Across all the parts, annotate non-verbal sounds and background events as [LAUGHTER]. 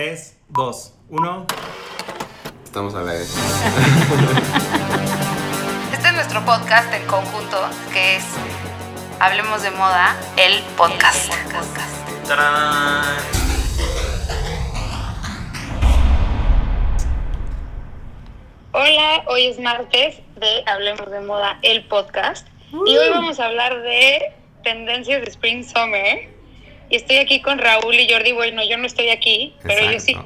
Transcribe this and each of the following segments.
3, 2, 1. Estamos a la vez. Este es nuestro podcast en conjunto, que es Hablemos de Moda, el podcast. ¡Tarán! Hola, hoy es martes de Hablemos de Moda, el podcast. Y hoy vamos a hablar de tendencias de Spring Summer. Y estoy aquí con Raúl y Jordi. Bueno, yo no estoy aquí, pero yo sí.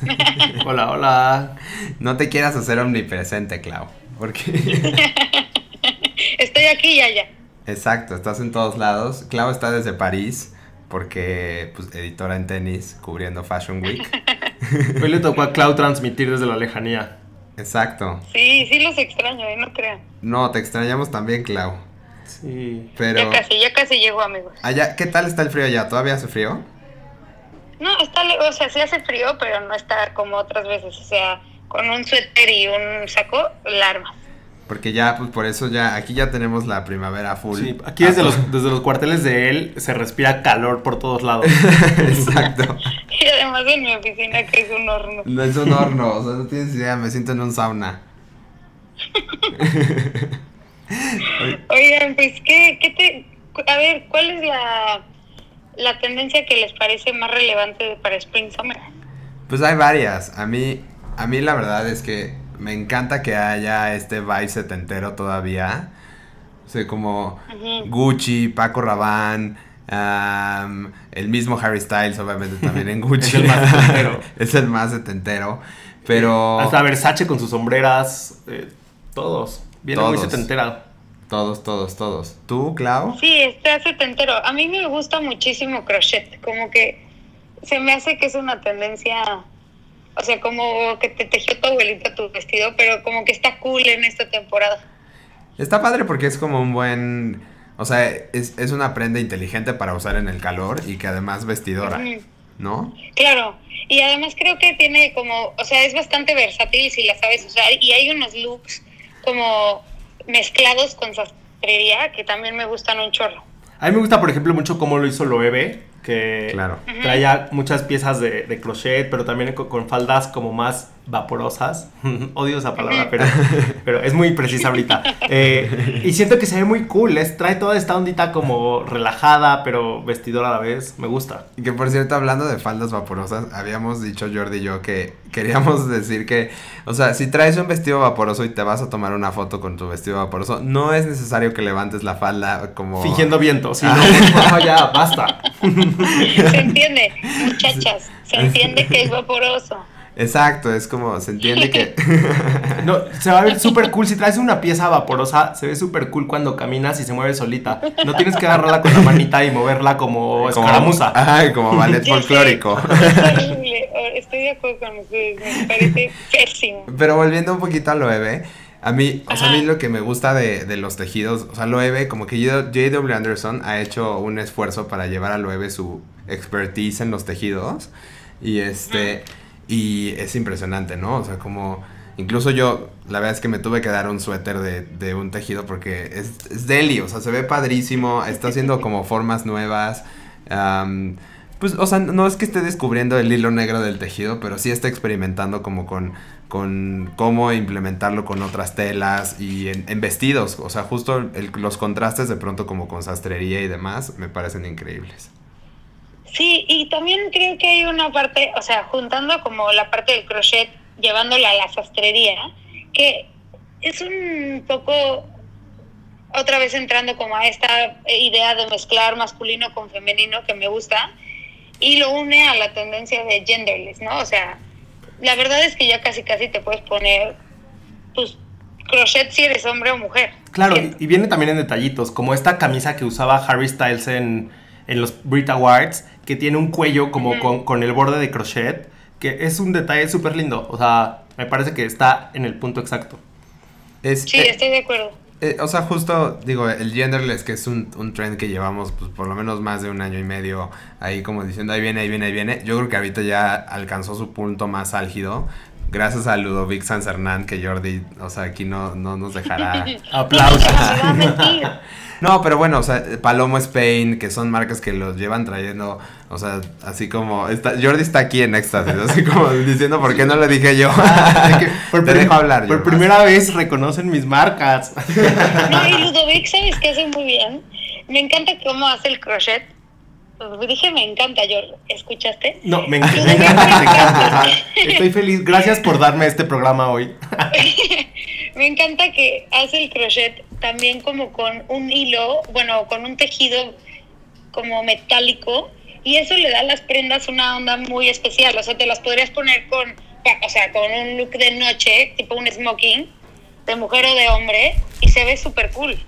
[LAUGHS] Hola, hola. No te quieras hacer omnipresente, Clau. Porque. [LAUGHS] Estoy aquí y allá. Exacto, estás en todos lados. Clau está desde París, porque, pues, editora en tenis, cubriendo Fashion Week. [LAUGHS] Hoy le tocó a Clau transmitir desde la lejanía. Exacto. Sí, sí los extraño, ¿eh? no crean. No, te extrañamos también, Clau. Sí. Pero. Ya casi, ya casi llego, amigos. Allá, ¿qué tal está el frío allá? ¿Todavía hace frío? No, está, le- o sea, sí hace frío, pero no está como otras veces. O sea, con un suéter y un saco, la arma. Porque ya, pues por eso ya, aquí ya tenemos la primavera full. Sí, aquí desde los, desde los cuarteles de él se respira calor por todos lados. [LAUGHS] Exacto. [LAUGHS] Y además en mi oficina, que es un horno. No es un horno, o sea, no tienes idea, me siento en un sauna. [LAUGHS] Oigan, pues, ¿qué, qué te... A ver, ¿cuál es la, la tendencia que les parece más relevante para Spring Summer? Pues hay varias. A mí, a mí la verdad es que me encanta que haya este vibe setentero todavía. O sea, como. Gucci, Paco Rabanne, am, el mismo Harry Styles, obviamente también en Gucci. Es [LAUGHS] el más setentero. [LAUGHS] es el más setentero. Pero Hasta Versace con sus sombreras. eh, todos. Viene muy Todos. setentera. todos, todos, todos. ¿Tú, Clau? Sí, está setentero. A mí me gusta muchísimo crochet, como que se me hace que es una tendencia, o sea, como que te tejió tu abuelita tu vestido, pero como que está cool en esta temporada. Está padre porque es como un buen... O sea, es, es una prenda inteligente para usar en el calor y que además vestidora. ¿no? Claro, y además creo que tiene como, o sea, es bastante versátil si la sabes usar y hay unos looks como mezclados con sastrería que también me gustan un chorro. A mí me gusta, por ejemplo, mucho cómo lo hizo Loewe, que Claro. traía muchas piezas de, de crochet, pero también con, con faldas como más vaporosas. [LAUGHS] Odio esa palabra, pero, pero es muy precisa ahorita. Eh, y siento que se ve muy cool, es, trae toda esta ondita como relajada, pero vestidora a la vez. Me gusta. Y que por cierto, hablando de faldas vaporosas, habíamos dicho Jordi y yo que queríamos decir que, o sea, si traes un vestido vaporoso y te vas a tomar una foto con tu vestido vaporoso, no es necesario que levantes la falda como... Fingiendo viento, sí. no, [LAUGHS] no, ya, basta. Se entiende, muchachas, se [LAUGHS] entiende que es vaporoso. Exacto, es como, se entiende que... [LAUGHS] No, se va a ver súper cool. Si traes una pieza vaporosa, se ve súper cool cuando caminas y se mueve solita. No tienes que agarrarla con la manita y moverla como escaramuza. Ajá, como ballet folclórico. Es horrible, estoy de acuerdo con ustedes, me parece pésimo. Pero volviendo un poquito a Loewe, a mí, o sea, a mí lo que me gusta de, de los tejidos, o sea, Loewe, como que J.W. Anderson ha hecho un esfuerzo para llevar a Loewe su expertise en los tejidos. Y este, y es impresionante, ¿no? O sea, como, incluso yo, la verdad es que me tuve que dar un suéter de, de un tejido porque es, es deli, o sea, se ve padrísimo, está [LAUGHS] haciendo como formas nuevas. am, pues, o sea, no es que esté descubriendo el hilo negro del tejido, pero sí está experimentando como con, con cómo implementarlo con otras telas y en, en vestidos. O sea, justo el- los contrastes de pronto como con sastrería y demás me parecen increíbles. Sí, y también creo que hay una parte, o sea, juntando como la parte del crochet, llevándola a la sastrería, que es un poco, otra vez entrando como a esta idea de mezclar masculino con femenino que me gusta, y lo une a la tendencia de genderless, ¿no? O sea, la verdad es que ya casi casi te puedes poner tus crochet si eres hombre o mujer. Claro, y viene también en detallitos, como esta camisa que usaba Harry Styles en, en los Brit Awards, que tiene un cuello como con, con el borde de crochet, que es un detalle súper lindo. O sea, me parece que está en el punto exacto. Es, Sí, eh, estoy de acuerdo. eh, o sea, justo, digo, el genderless, que es un, un trend que llevamos pues, por lo menos más de un año y medio ahí como diciendo, ahí viene, ahí viene, ahí viene. Yo creo que ahorita ya alcanzó su punto más álgido. Gracias a Ludovic Sanzernán que Jordi, o sea, aquí no, no nos dejará. [LAUGHS] Aplausos. [LAUGHS] No, pero bueno, o sea, Palomo Spain, que son marcas que los llevan trayendo, o sea, así como, está, Jordi está aquí en éxtasis, así [LAUGHS] como diciendo, ¿por qué no le dije yo? Ah, por Te dejo hablar. Por primera vez reconocen mis marcas. No, y Ludovic, ¿sabes qué hace muy bien? Me encanta cómo hace el crochet. Dije, me encanta, yo. ¿Escuchaste? No, me encanta. me encanta, [LAUGHS] Estoy feliz. Gracias por darme este programa hoy. [LAUGHS] Me encanta que hace el crochet también como con un hilo, bueno, con un tejido como metálico y eso le da a las prendas una onda muy especial. O sea, te las podrías poner con, o sea, con un look de noche, tipo un smoking, de mujer o de hombre y se ve súper cool.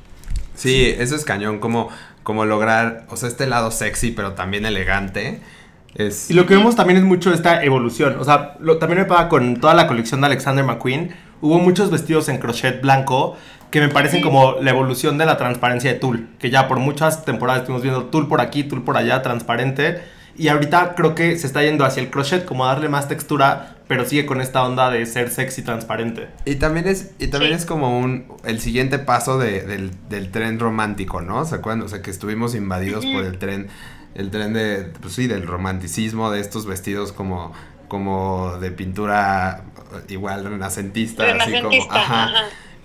Sí, eso es cañón, como, como lograr, o sea, este lado sexy, pero también elegante. Es... Y lo que vemos también es mucho esta evolución. O sea, lo- también me pasa con toda la colección de Alexander McQueen. Hubo muchos vestidos en crochet blanco que me parecen como la evolución de la transparencia de tul. Que ya por muchas temporadas estuvimos viendo tul por aquí, tul por allá, transparente. Y ahorita creo que se está yendo hacia el crochet, como darle más textura, pero sigue con esta onda de ser sexy transparente. Y también es, y también Sí. es como un el siguiente paso de- del, del tren romántico, ¿no? ¿Se acuerdan? O sea, que estuvimos invadidos por el tren, el tren de, pues sí, del romanticismo, de estos vestidos como, como de pintura igual renacentista, así como, ajá.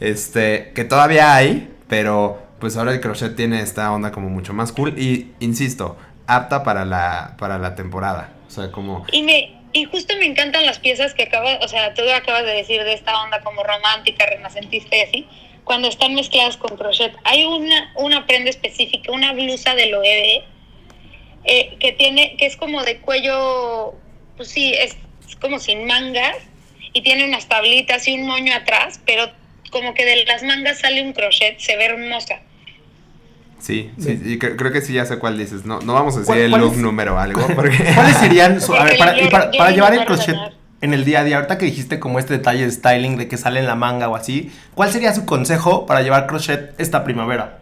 Este, que todavía hay, pero pues ahora el crochet tiene esta onda como mucho más cool y, insisto, apta para la, para la temporada. O sea, como... Y me y justo me encantan las piezas que acabas, o sea, tú acabas de decir de esta onda como romántica, renacentista y así, cuando están mezcladas con crochet. Hay una, una prenda específica, una blusa de Loewe, eh, que tiene, que es como de cuello, pues sí, es, es como sin mangas, y tiene unas tablitas y un moño atrás, pero como que de las mangas sale un crochet, se ve hermosa. Sí, sí, y cre- creo que sí ya sé cuál dices. No, no vamos a decir ¿Cuál- el look es? número o algo, [LAUGHS] porque... ¿Cuáles serían, su- a ver, Porque para, y llevar el crochet en el día a día, ahorita que dijiste como este detalle de styling de que sale en la manga o así, ¿cuál sería su consejo para llevar crochet esta primavera?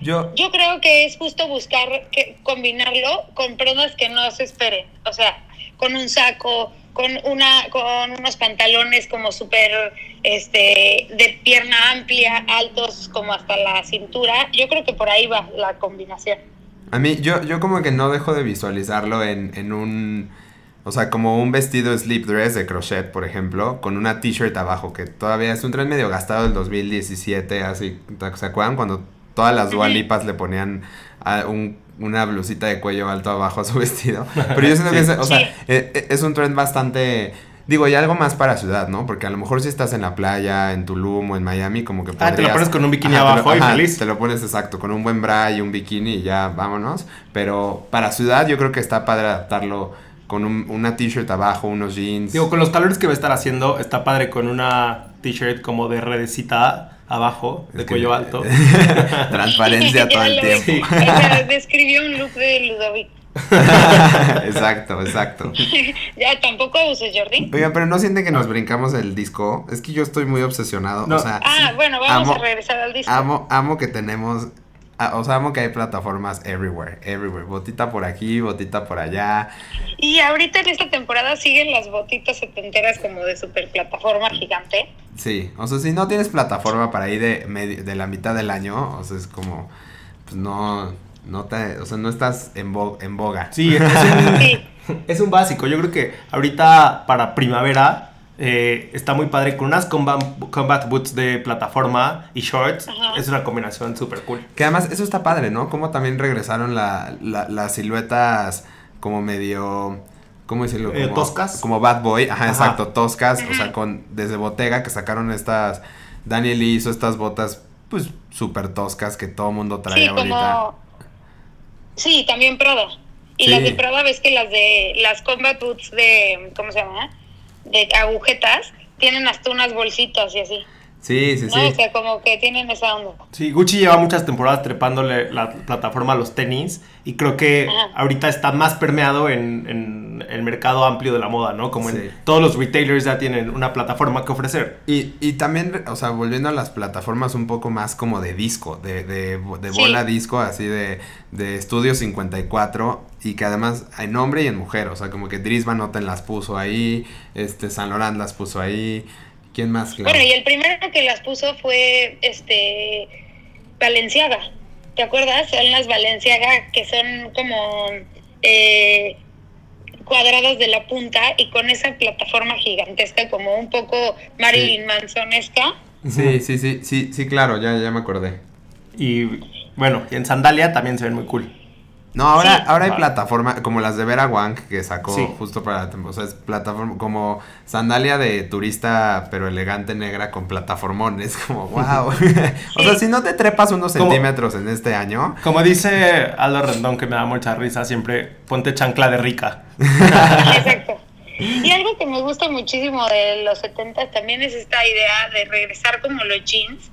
Yo, Yo creo que es justo buscar que combinarlo con prendas que no se esperen. O sea, con un saco, con una, con unos pantalones como súper este de pierna amplia, altos como hasta la cintura. Yo creo que por ahí va la combinación. a mí, yo, yo como que no dejo de visualizarlo en, en un... O sea, como un vestido slip dress de crochet, por ejemplo, con una t-shirt abajo, que todavía es un tren medio gastado del 2017, así, ¿se acuerdan? Cuando todas las dualipas le ponían a un- una blusita de cuello alto abajo a su [LAUGHS] vestido. Pero yo siento que es, o sea, Sí. eh, eh, es un tren bastante... Digo, y algo más para ciudad, ¿no? Porque a lo mejor si estás en la playa, en Tulum o en Miami, como que Ah, te lo podrías- pones con un bikini lo- abajo y feliz. Te lo pones exacto, con un buen bra y un bikini y ya vámonos. Pero para ciudad yo creo que está padre adaptarlo con un- una t-shirt abajo, unos jeans. Digo, con los calores que va a estar haciendo, está padre con una t-shirt como de redecita abajo, de Es que- cuello alto. [LAUGHS] Transparencia [LAUGHS] todo el tiempo. [LAUGHS] o sea, describió un look de Ludovic. exacto, exacto. ya tampoco abuses, Jordi. Oigan, pero no sienten que nos brincamos el disco. Es que yo estoy muy obsesionado. No. O sea, Ah, bueno, vamos Amo- a regresar al disco. amo, amo que tenemos. Ah, O sea, amo que hay plataformas everywhere, everywhere. Botita por aquí, botita por allá. Y ahorita en esta temporada siguen las botitas setenteras como de super plataforma gigante. Sí, o sea, si no tienes plataforma para ir de, de la mitad del año, o sea, es como, pues no, no te, o sea, no estás en, bo- en boga. Sí, es un, [LAUGHS] Sí. es un básico. Yo creo que ahorita para primavera eh, está muy padre con unas combat, combat boots de plataforma y shorts. Ajá. Es una combinación súper cool. Que además, eso está padre, ¿no? Como también regresaron la, la- las siluetas como medio, ¿cómo decirlo? Eh, Como, toscas. Como Bad Boy, ajá, Ajá. exacto, toscas, o sea, con, desde Bottega que sacaron estas, Daniel hizo estas botas, pues, súper toscas que todo mundo trae Sí, ahorita. como. Sí, también Prada. Y Sí. las de Prada, ves que las de las combat boots de. ¿Cómo se llama? De agujetas, tienen hasta unas bolsitas y así. Sí, sí, ¿No? sí. O sea, como que tienen esa onda. Sí, Gucci lleva muchas temporadas trepándole la plataforma a los tenis y creo que Ajá. ahorita está más permeado en, en el mercado amplio de la moda, ¿no? Como Sí. en todos los retailers ya tienen una plataforma que ofrecer. Y, y también, o sea, volviendo a las plataformas un poco más como de disco, de, de, de Sí. bola disco, así de, de Studio 54. Y que además en hombre y en mujer, o sea, como que Dries Van Noten las puso ahí, este San Laurent las puso ahí, ¿quién más? Claro. Bueno, y el primero que las puso fue este Valenciaga. ¿Te acuerdas? Son las Valenciaga que son como eh, cuadradas de la punta y con esa plataforma gigantesca, como un poco Marilyn Mansonesca. Sí, sí, sí, sí, sí, claro, ya, ya me acordé. Y bueno, y en sandalia también se ven muy cool. No, ahora, Sí. ahora hay plataforma como las de Vera Wang que sacó Sí. justo para la temporada. O sea, es plataforma como sandalia de turista pero elegante negra con plataformones. [LAUGHS] Como, wow. [LAUGHS] o sea, si no te trepas unos Como- centímetros en este año, Como dice Aldo Rendón, que me da mucha risa, siempre ponte chancla de rica. Exacto. [LAUGHS] Y algo que me gusta muchísimo de los 70 también es esta idea de regresar como los jeans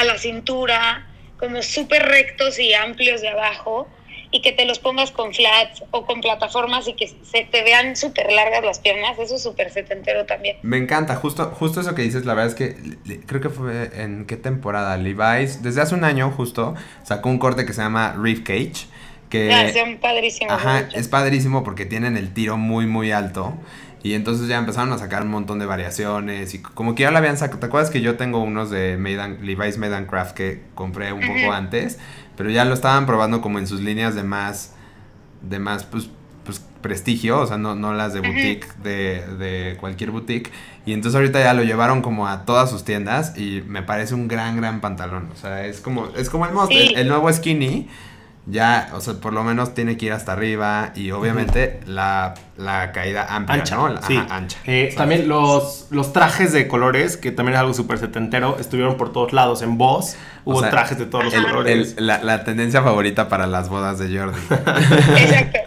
a la cintura, como súper rectos y amplios de abajo, y que te los pongas con flats o con plataformas y que se te vean súper largas las piernas. Eso es súper setentero también. me encanta. Justo, justo eso que dices, la verdad es que creo que fue en qué temporada. Levi's, desde hace un año justo, sacó un corte que se llama Reef Cage. Que, Ah, son padrísimos. Ajá, es padrísimo porque tienen el tiro muy, muy alto. Y entonces ya empezaron a sacar un montón de variaciones. Y como que ya lo habían sacado. ¿Te acuerdas que yo tengo unos de Levi's Made and Craft que compré un poco antes? Pero ya lo estaban probando como en sus líneas de más. de más, pues. pues prestigio, o sea, no, no las de boutique, de, de cualquier boutique. Y entonces ahorita ya lo llevaron como a todas sus tiendas y me parece un gran, gran pantalón. O sea, es como, es como el most, Sí. el, el nuevo skinny ya, o sea, por lo menos tiene que ir hasta arriba y obviamente la, la caída amplia, Ancha, ¿no? La- sí. ajá, ancha. Eh, también los, los trajes de colores, que también es algo súper setentero, estuvieron por todos lados. En Voz hubo O sea, trajes de todos los el- colores. el- la, la tendencia favorita para las bodas de Jordi. [LAUGHS] Exacto.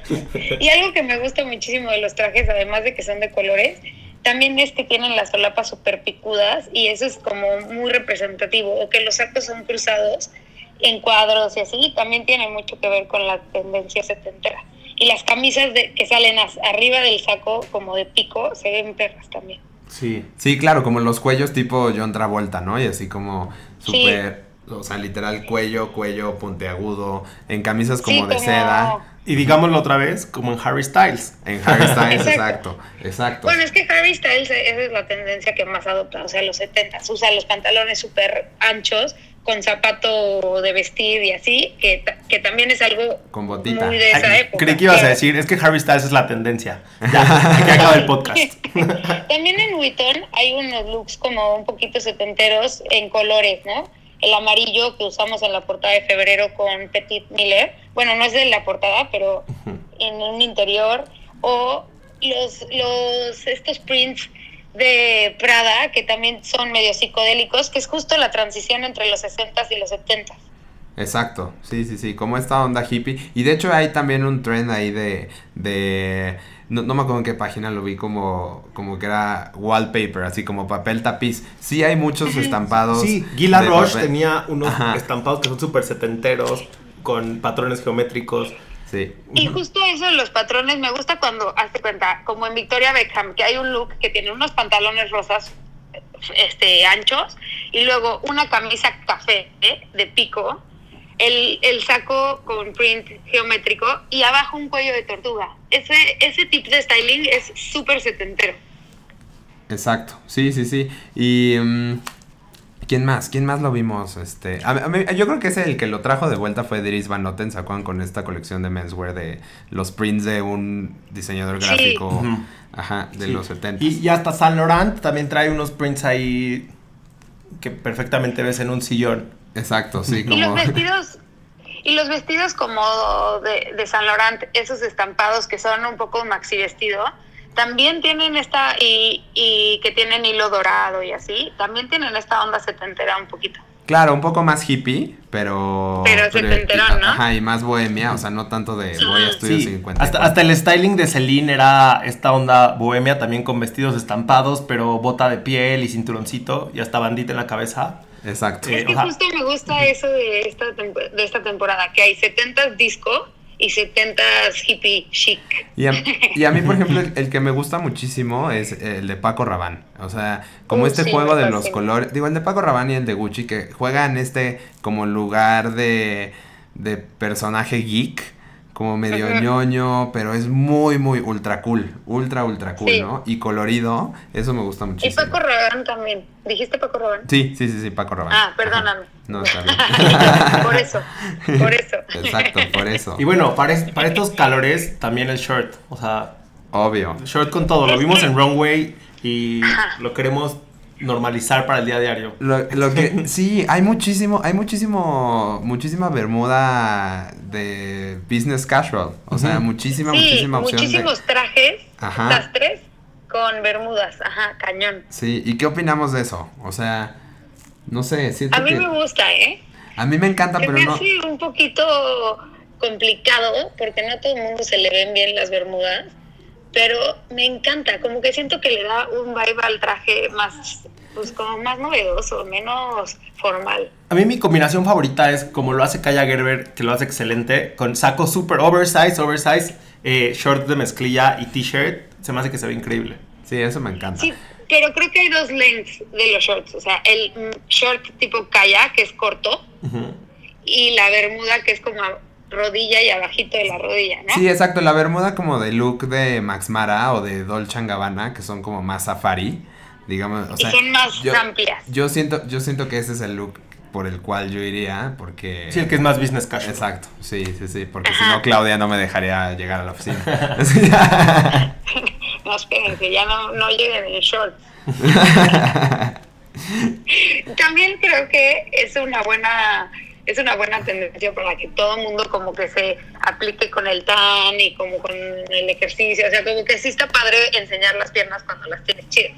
Y algo que me gusta muchísimo de los trajes, además de que son de colores, también es que tienen las solapas súper picudas y eso es como muy representativo, o que los sacos son cruzados en cuadros y así, también tiene mucho que ver con la tendencia setentera. Y las camisas de, que salen as- arriba del saco como de pico se ven perras también. Sí. Sí, claro, como los cuellos tipo John Travolta, ¿no? Y así como Sí. súper, o sea, literal cuello, cuello puntiagudo, en camisas como Sí, de seda, Y digámoslo otra vez, como en Harry Styles. en Harry Styles, Exacto. exacto, exacto. Bueno, es que Harry Styles, esa es la tendencia que más adopta, o sea, los 70 usa los pantalones súper anchos con zapato de vestir y así, que, ta- que también es algo Con botita. muy de esa Ay, época. creí que ibas a decir, es que Harry Styles es la tendencia. [LAUGHS] Ya, aquí acaba el podcast. [LAUGHS] También en Vuitton hay unos looks como un poquito setenteros en colores, ¿no? El amarillo que usamos en la portada de febrero con Petit Miller. Bueno, no es de la portada, pero en un interior. O los, los estos prints de Prada, que también son medio psicodélicos, que es justo la transición entre los 60s y los 70s. Exacto, sí, sí, sí, como esta onda hippie. Y de hecho hay también un trend ahí de... de no, no me acuerdo en qué página lo vi como, como que era wallpaper, así como papel tapiz. Sí hay muchos estampados. Sí, Gila Roche papel. tenía unos Ajá. estampados que son súper setenteros, con patrones geométricos. Sí. Y justo eso de los patrones me gusta cuando hace cuenta, como en Victoria Beckham, que hay un look que tiene unos pantalones rosas este anchos y luego una camisa café ¿eh? de pico, el, el saco con print geométrico y abajo un cuello de tortuga. Ese, ese tipo de styling es súper setentero. Exacto, sí, sí, sí. Y... mm, ¿Quién más? ¿Quién más lo vimos? Este, a- a mí- yo creo que ese el que lo trajo de vuelta fue Dries Van Noten, ¿se acuerdan? Con esta colección de menswear de los prints de un diseñador Sí. gráfico, ajá, de Sí. los 70. Y, y hasta Saint Laurent también trae unos prints ahí que perfectamente ves en un sillón. Exacto, sí, Y los como... [LAUGHS] vestidos, y los vestidos como de, de San Laurent, esos estampados que son un poco maxi vestido, también tienen esta, y, y que tienen hilo dorado y así, también tienen esta onda setentera un poquito. Claro, un poco más hippie, pero... Pero setenterón, ¿no? Ajá, y más bohemia, o sea, no tanto de Sí. voy a estudios Sí, 50. hasta, hasta el styling de Celine era esta onda bohemia, también con vestidos estampados, pero bota de piel y cinturoncito y hasta bandita en la cabeza. Exacto. Eh, Es que ajá. justo me gusta eso de esta, de esta temporada, que hay 70s disco y 70s hippie chic. Y a, y a mí, por [LAUGHS] ejemplo, el, el que me gusta muchísimo es el de Paco Rabanne. O sea, como Uh, este sí, juego de los colores. Digo, el de Paco Rabanne y el de Gucci, que juegan este como lugar de, de personaje geek. Como medio ñoño, pero es muy, muy ultra cool, ultra, ultra cool, Sí. ¿no? Y colorido, eso me gusta Y muchísimo. Paco Rabanne también. ¿Dijiste Paco Rabanne? Sí, sí, sí, sí, Paco Rabanne. Ah, perdóname. Ajá. [LAUGHS] No, está bien. [LAUGHS] por eso, por eso. Exacto, por eso. Y bueno, para, es- para estos calores también el short. O sea, Obvio. short con todo. Lo vimos en Runway y lo queremos normalizar para el día a diario. Lo, lo que [LAUGHS] sí, hay muchísimo, hay muchísimo, muchísima bermuda de business casual. O sea, muchísima, Sí, muchísima opción de- muchísimos trajes, Ajá. sastres, con bermudas. Ajá, cañón. Sí, ¿y qué opinamos de eso? O sea, no sé, siento A mí que me gusta, ¿eh? a mí me encanta, Se pero me no. hace un poquito complicado porque no a todo el mundo se le ven bien las bermudas, pero me encanta, como que siento que le da un vibe al traje más, pues como más novedoso, menos formal. A mí mi combinación favorita es como lo hace Kaya Gerber, que lo hace excelente, con saco super oversize, oversize, eh, short de mezclilla y t-shirt. Se me hace que se ve increíble. Sí, eso me encanta. Sí, pero creo que hay dos lengths de los shorts, o sea, el mm, short tipo kaya, que es corto, Ujú. y la bermuda, que es como a rodilla y abajito de la rodilla, ¿no? Sí, exacto, la bermuda como de look de Max Mara o de Dolce Gabbana, que son como más safari, digamos, o y sea, son más yo- amplias. Yo siento, yo siento que ese es el look por el cual yo iría, porque... Sí, el que es más business casual. Exacto, sí, sí, sí, porque si no Claudia no me dejaría llegar a la oficina. [LAUGHS] [LAUGHS] No, espérense, ya no, no lleguen en shorts. [LAUGHS] También creo que es una buena es una buena tendencia para que todo el mundo como que se aplique con el tan y como con el ejercicio, o sea, como que sí está padre enseñar las piernas cuando las tienes chidas.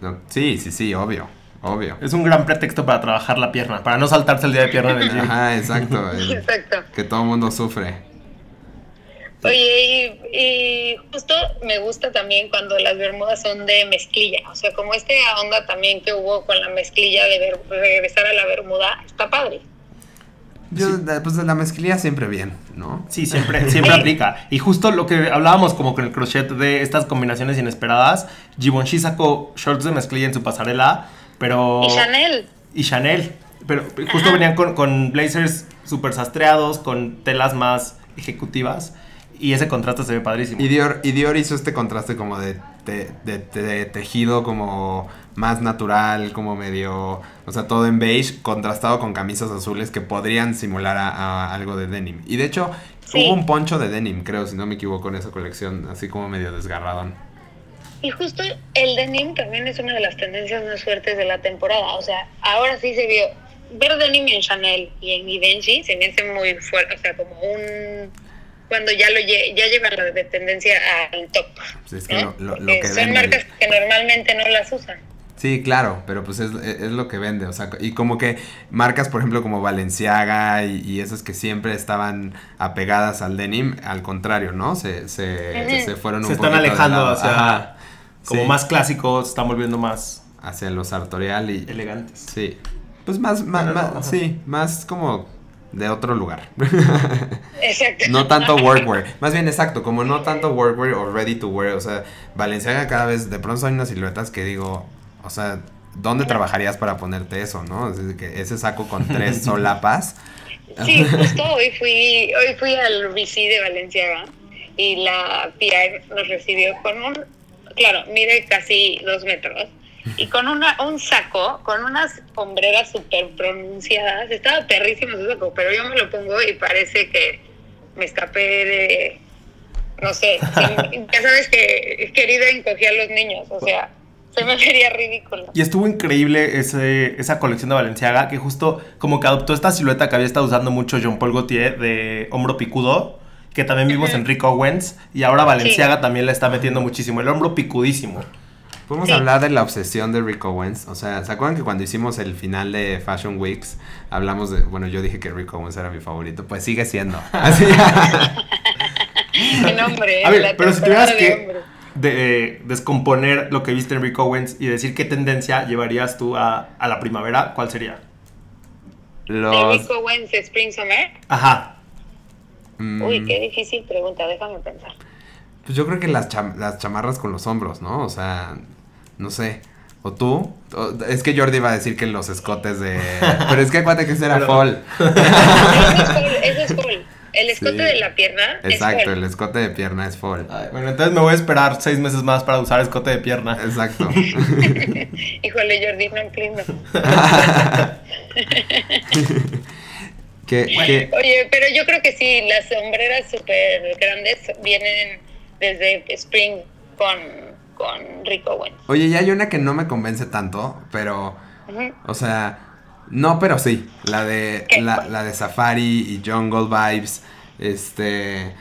No, sí, sí, sí, obvio, obvio. Es un gran pretexto para trabajar la pierna, para no saltarse el día de pierna en el gym. Ajá, exacto. [LAUGHS] el- Exacto. que todo el mundo sufre. Oye, y, y justo me gusta también cuando las bermudas son de mezclilla, o sea, como esta onda también que hubo con la mezclilla de ver- regresar a la bermuda, está padre. Yo, pues la mezclilla siempre bien, ¿no? Sí, siempre, siempre [LAUGHS] aplica. Y justo lo que hablábamos como con el crochet de estas combinaciones inesperadas, Givenchy sacó shorts de mezclilla en su pasarela, pero... Y Chanel, Y Chanel. Pero justo venían con, con blazers super sastreados, con telas más ejecutivas. Y ese contraste se ve padrísimo. Y Dior, y Dior hizo este contraste como de, de- de- de tejido como más natural, como medio, o sea, todo en beige, contrastado con camisas azules que podrían simular a, a algo de denim. Y de hecho, Sí. hubo un poncho de denim, creo, si no me equivoco, en esa colección, así como medio desgarradón. Y justo el denim también es una de las tendencias más fuertes de la temporada. O sea, ahora sí se vio. Ver denim en Chanel y en Givenchy se me hace muy fuerte. O sea, como un. Cuando ya lo lle- ya llevan la de tendencia al top. Pues es que ¿no? lo- lo- lo Porque que son marcas que normalmente no las usan. Sí, claro, pero pues es, es- es lo que vende, o sea, y como que marcas, por ejemplo, como Valenciaga y, y esas que siempre estaban apegadas al denim, al contrario, ¿no? Se, se, se fueron se un están poquito de alejando lado. hacia... Ajá. Como Sí. más clásicos, se están volviendo más hacia lo sartorial y elegantes. sí, pues más, más, no, más- sí, más como de otro lugar. Exacto. no tanto workwear, más bien exacto, como no tanto workwear o ready to wear, o sea, Valenciaga cada vez de pronto hay unas siluetas que digo, o sea, ¿dónde trabajarías para ponerte eso, no? Es decir, que ese saco con tres [LAUGHS] solapas. Sí, justo hoy fui, hoy fui al BC de Valenciaga y la PR nos recibió con un, claro, mide casi dos metros y con una, un saco, con unas hombreras súper pronunciadas. Estaba perrísimo su saco, pero yo me lo pongo y parece que me escapé de, no sé, ya sabes que querida encogía a los niños, o sea, se me vería ridículo. Y estuvo increíble ese, esa colección de Valenciaga, que justo como que adoptó esta silueta que había estado usando mucho Jean Paul Gaultier de hombro picudo, que también vimos en Rick Owens, y ahora Valenciaga también le está metiendo muchísimo, el hombro picudísimo. Podemos Sí. hablar de la obsesión de Rick Owens. O sea, ¿se acuerdan que cuando hicimos el final de Fashion Weeks hablamos de. Bueno, yo dije que Rick Owens era mi favorito. Pues sigue siendo. [LAUGHS] Así. El hombre, A ver, la pero si tuvieras de que hombre. De- eh, descomponer lo que viste en Rick Owens y decir qué tendencia llevarías tú a, a la primavera, ¿cuál sería? de Los. Rick Owens Spring Summer. Ajá. mm, Uy, qué difícil pregunta, déjame pensar. Pues yo creo que las, cham- las chamarras con los hombros, ¿no? O sea, no sé. ¿O tú? O- es que Jordi iba a decir que los escotes de... [LAUGHS] Pero es que acuérdate que ese era Pero- [LAUGHS] fall. Eso es cool, eso es cool. El escote Sí. de la pierna. es Exacto, el escote de pierna es fall. Ay, bueno, entonces me voy a esperar seis meses más para usar escote de pierna. Exacto. [LAUGHS] [LAUGHS] Híjole, Jordi, no [LAUGHS] que- Oye, pero yo creo que sí, las sombreras súper grandes vienen desde Spring con, con Rick Owens. Oye, y hay una que no me convence tanto, pero, o sea, no, pero sí. La de, la, la de Safari y Jungle Vibes. Este.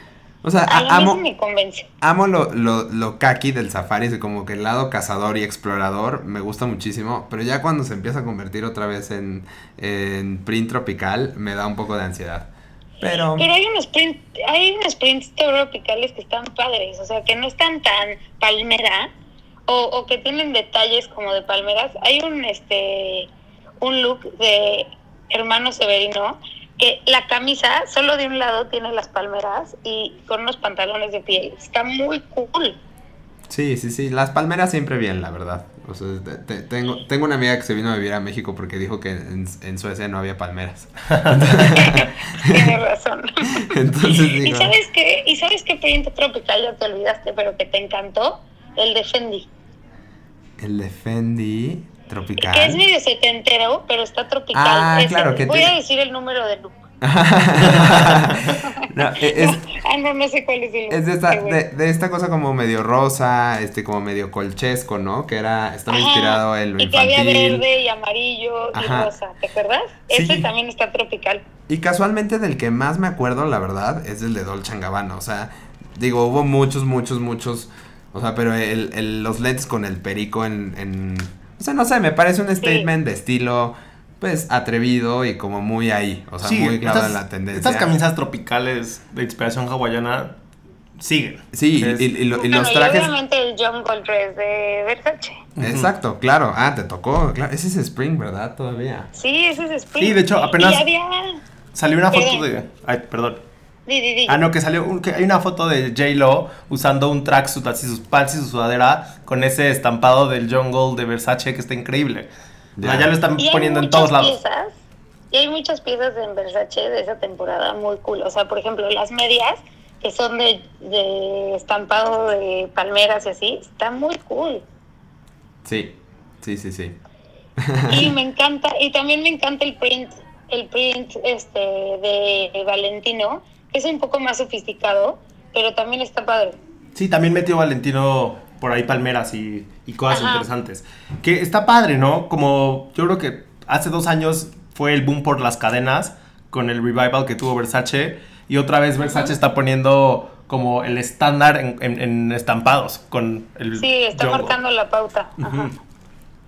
O sea, A amo, me convence. amo lo, lo, lo kaki del Safari, así como que el lado cazador y explorador me gusta muchísimo, pero ya cuando se empieza a convertir otra vez en, en print tropical, me da un poco de ansiedad. Pero. Pero hay unos print, hay unos prints tropicales que están padres, o sea, que no están tan palmera o, o que tienen detalles como de palmeras. Hay un este un look de hermano Severino que la camisa solo de un lado tiene las palmeras y con unos pantalones de piel. Está muy cool. Sí, sí, sí. Las palmeras siempre bien, la verdad. O sea, te- te- tengo, tengo una amiga que se vino a vivir a México porque dijo que en, en Suecia no había palmeras. [LAUGHS] Tienes razón. Entonces ¿Y sabes qué? ¿Y sabes qué tropical ya te olvidaste, pero que te encantó? El de Fendi. el de Fendi Que es tropical. medio setentero, pero está tropical. Ah, Es claro, el- que voy a decir el número de look. [LAUGHS] No, e- es, [LAUGHS] ah, no, no sé cuál es el es de, esta, bueno. de, de esta cosa como medio rosa, este como medio colchesco, ¿no? Que era, estaba Ajá, inspirado en lo Y que había infantil. verde y amarillo Ajá. y rosa, ¿te acuerdas? Sí. Ese también está tropical. Y casualmente del que más me acuerdo, la verdad, es el de Dolce Gabbana. O sea, digo, hubo muchos, muchos, muchos. O sea, pero el, el- los lentes con el perico en, en- O sea, no sé, me parece un statement de estilo, pues, atrevido y como muy ahí. O sea, muy claro en la tendencia. Estas camisas tropicales de inspiración hawaiana siguen. Sí, Es- y, y lo- y Bueno, los trajes... obviamente el jungle dress de Versace. Exacto, claro. Ah, te tocó. Claro. Ese es Spring, ¿verdad? Todavía. Sí, ese es Spring. Sí, de hecho, apenas- Y había... Salió una foto de... Ay, perdón. Di, di, di. Ah, no, que salió, un- que hay una foto de J-Lo usando un tracksuit, así sus pants y su sudadera, con ese estampado del jungle de Versace que está increíble. O sea, Ya. lo están Y poniendo en todos lados. Piezas, y hay muchas piezas en Versace de esa temporada muy cool. O sea, por ejemplo, las medias, que son de, de estampado de palmeras y así, están muy cool. Sí, sí, sí, sí. Y [LAUGHS] me encanta, y también me encanta el print, el print este de Valentino, es un poco más sofisticado, pero también está padre. Sí, también metió Valentino por ahí palmeras y, y cosas Ajá. interesantes. Que está padre, ¿no? Como yo creo que hace dos años fue el boom por las cadenas con el revival que tuvo Versace y otra vez Versace está poniendo como el estándar en, en- en estampados con el Sí, está jungle. marcando la pauta. Ajá.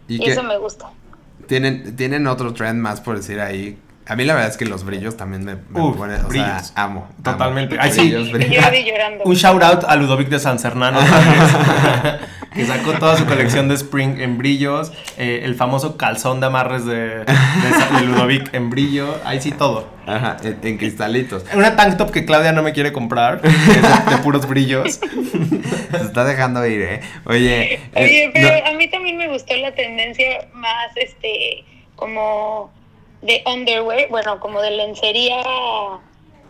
Y, Y eso me gusta. tienen, tienen otro trend más por decir ahí. A mí la verdad es que los brillos también me, me Uf, ponen, o brillos. sea, amo. amo. Totalmente. Ay, sí. Brillos. Un shout out a Ludovic de San vez, [LAUGHS] [LAUGHS] que sacó toda su colección de Spring en brillos, eh, el famoso calzón de amarres de, de, de Ludovic en brillo, ahí sí todo. Ajá, en, en cristalitos. Una tank top que Claudia no me quiere comprar, que [LAUGHS] es de, de puros brillos. Se está dejando ir, ¿eh? Oye. eh, Oye, pero no- a mí también me gustó la tendencia más, este, como de underwear, bueno, como de lencería,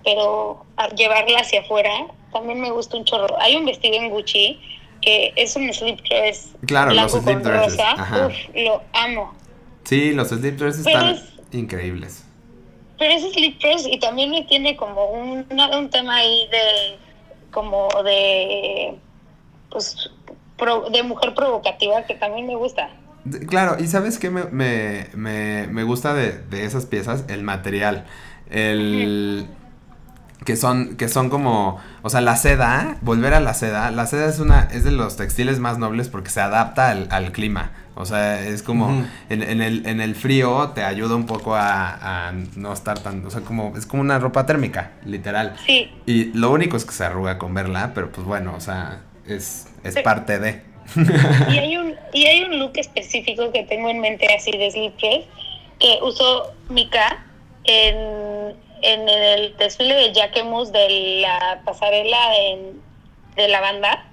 pero a llevarla hacia afuera, también me gusta un chorro. Hay un vestido en Gucci que es un slip dress Claro, los slip dresses, rosa. ajá. Uf, lo amo. sí, los slip dresses Pero están es- increíbles. Pero es slip dress y también me tiene como un, un tema ahí de, como de, pues, pro- de mujer provocativa que también me gusta. Claro, y ¿sabes qué me, me, me, me gusta de, de esas piezas? El material. El... Que son, que son como, o sea, la seda, volver a la seda, la seda es una, es de los textiles más nobles porque se adapta al, al clima, o sea, es como, en, en el, en el frío te ayuda un poco a, a no estar tan, o sea, como, es como una ropa térmica, literal. Sí, Y lo único es que se arruga con verla, pero pues bueno, o sea, es, es Sí. parte de. [LAUGHS] y hay un y hay un look específico que tengo en mente así de slip dress que usó Mika en, en el desfile de Jacquemus de la pasarela en- de la banda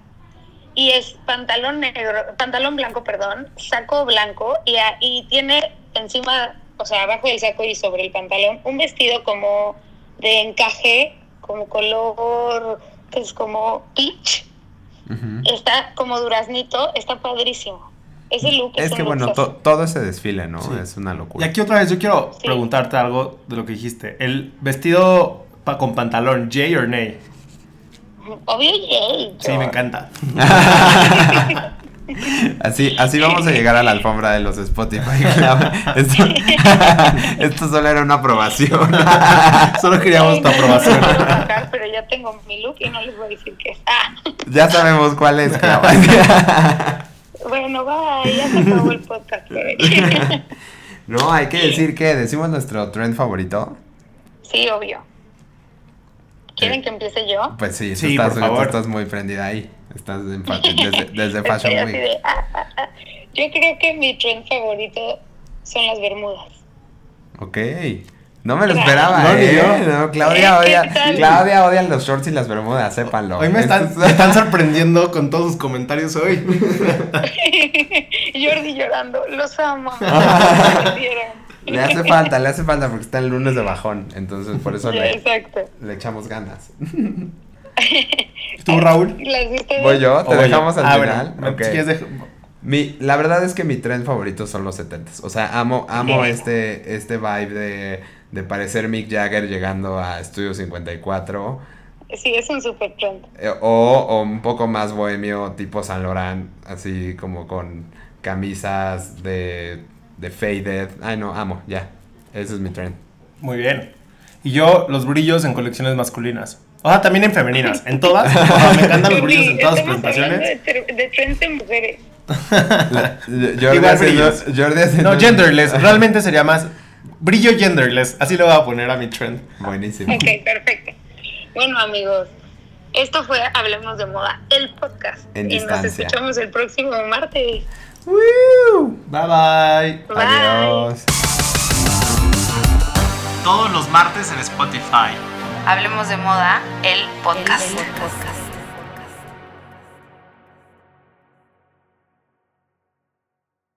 y es pantalón negro pantalón blanco perdón saco blanco y, a- y tiene encima o sea abajo del saco y sobre el pantalón un vestido como de encaje como color, que es como peach. Está como duraznito, está padrísimo. Ese look Es un que bueno, to- todo ese desfile, ¿no? Sí. Es una Y locura. aquí otra vez yo quiero Sí. preguntarte algo de lo que dijiste. El vestido pa- con pantalón, Jay or Nay. Obvio, yay. Sí, me encanta. [LAUGHS] [LAUGHS] Así, así vamos a llegar a la alfombra de los Spotify. [LAUGHS] Esto, [LAUGHS] esto solo era una aprobación. [LAUGHS] Solo queríamos tu aprobación. Pero ya tengo mi look y no les voy a decir qué es. Ah, Ya sabemos cuál es, bueno, va, ya se acabó el podcast. No, hay que decir que decimos nuestro trend favorito. Sí, obvio. ¿Quieren Eh, que empiece yo? Pues sí, tú Sí, estás, por tú favor. estás muy prendida ahí. Estás en [LAUGHS] desde, desde Fashion Estoy Week. de, ah, ah, ah. Yo creo que mi trend favorito son las bermudas. Ok. No me lo Claro. esperaba, No, ¿eh? yo. No, Claudia odia, Claudia odia los shorts y las bermudas, sépanlo. Hoy me están, me es- están [LAUGHS] sorprendiendo con todos sus comentarios hoy. [LAUGHS] Jordi llorando, los amo. Le hace falta, le hace falta porque está el lunes de bajón. Entonces, por eso le, echamos ganas. [LAUGHS] ¿Tú, Raúl? Voy yo, ¿O te voy dejamos yo? al Ah, final. bueno, si Mi, la verdad es que mi trend favorito son los 70s. O sea, amo, amo Sí. este, este vibe de, de parecer Mick Jagger llegando a Studio 54. Sí, es un super trend. eh, o, o un poco más bohemio, tipo San Laurent, así como con camisas de, de faded. Ay, no, amo, ya. Ese es mi trend. Muy bien. Y yo, los brillos en colecciones masculinas. O sea, también en femeninas. En todas. [LAUGHS] O sea, me encantan los brillos en todas las presentaciones. De, de trends de mujeres. [LAUGHS] Jordi Igual haciendo- brillos. Jordi haciendo- No, genderless. Realmente sería más brillo genderless. Así lo voy a poner a mi trend. Buenísimo. Ok, perfecto. Bueno, amigos, esto fue Hablemos de Moda, el podcast. En y nos distancia. escuchamos el próximo martes. Bye bye. Bye. Adiós. Todos los martes en Spotify. Hablemos de moda, el podcast.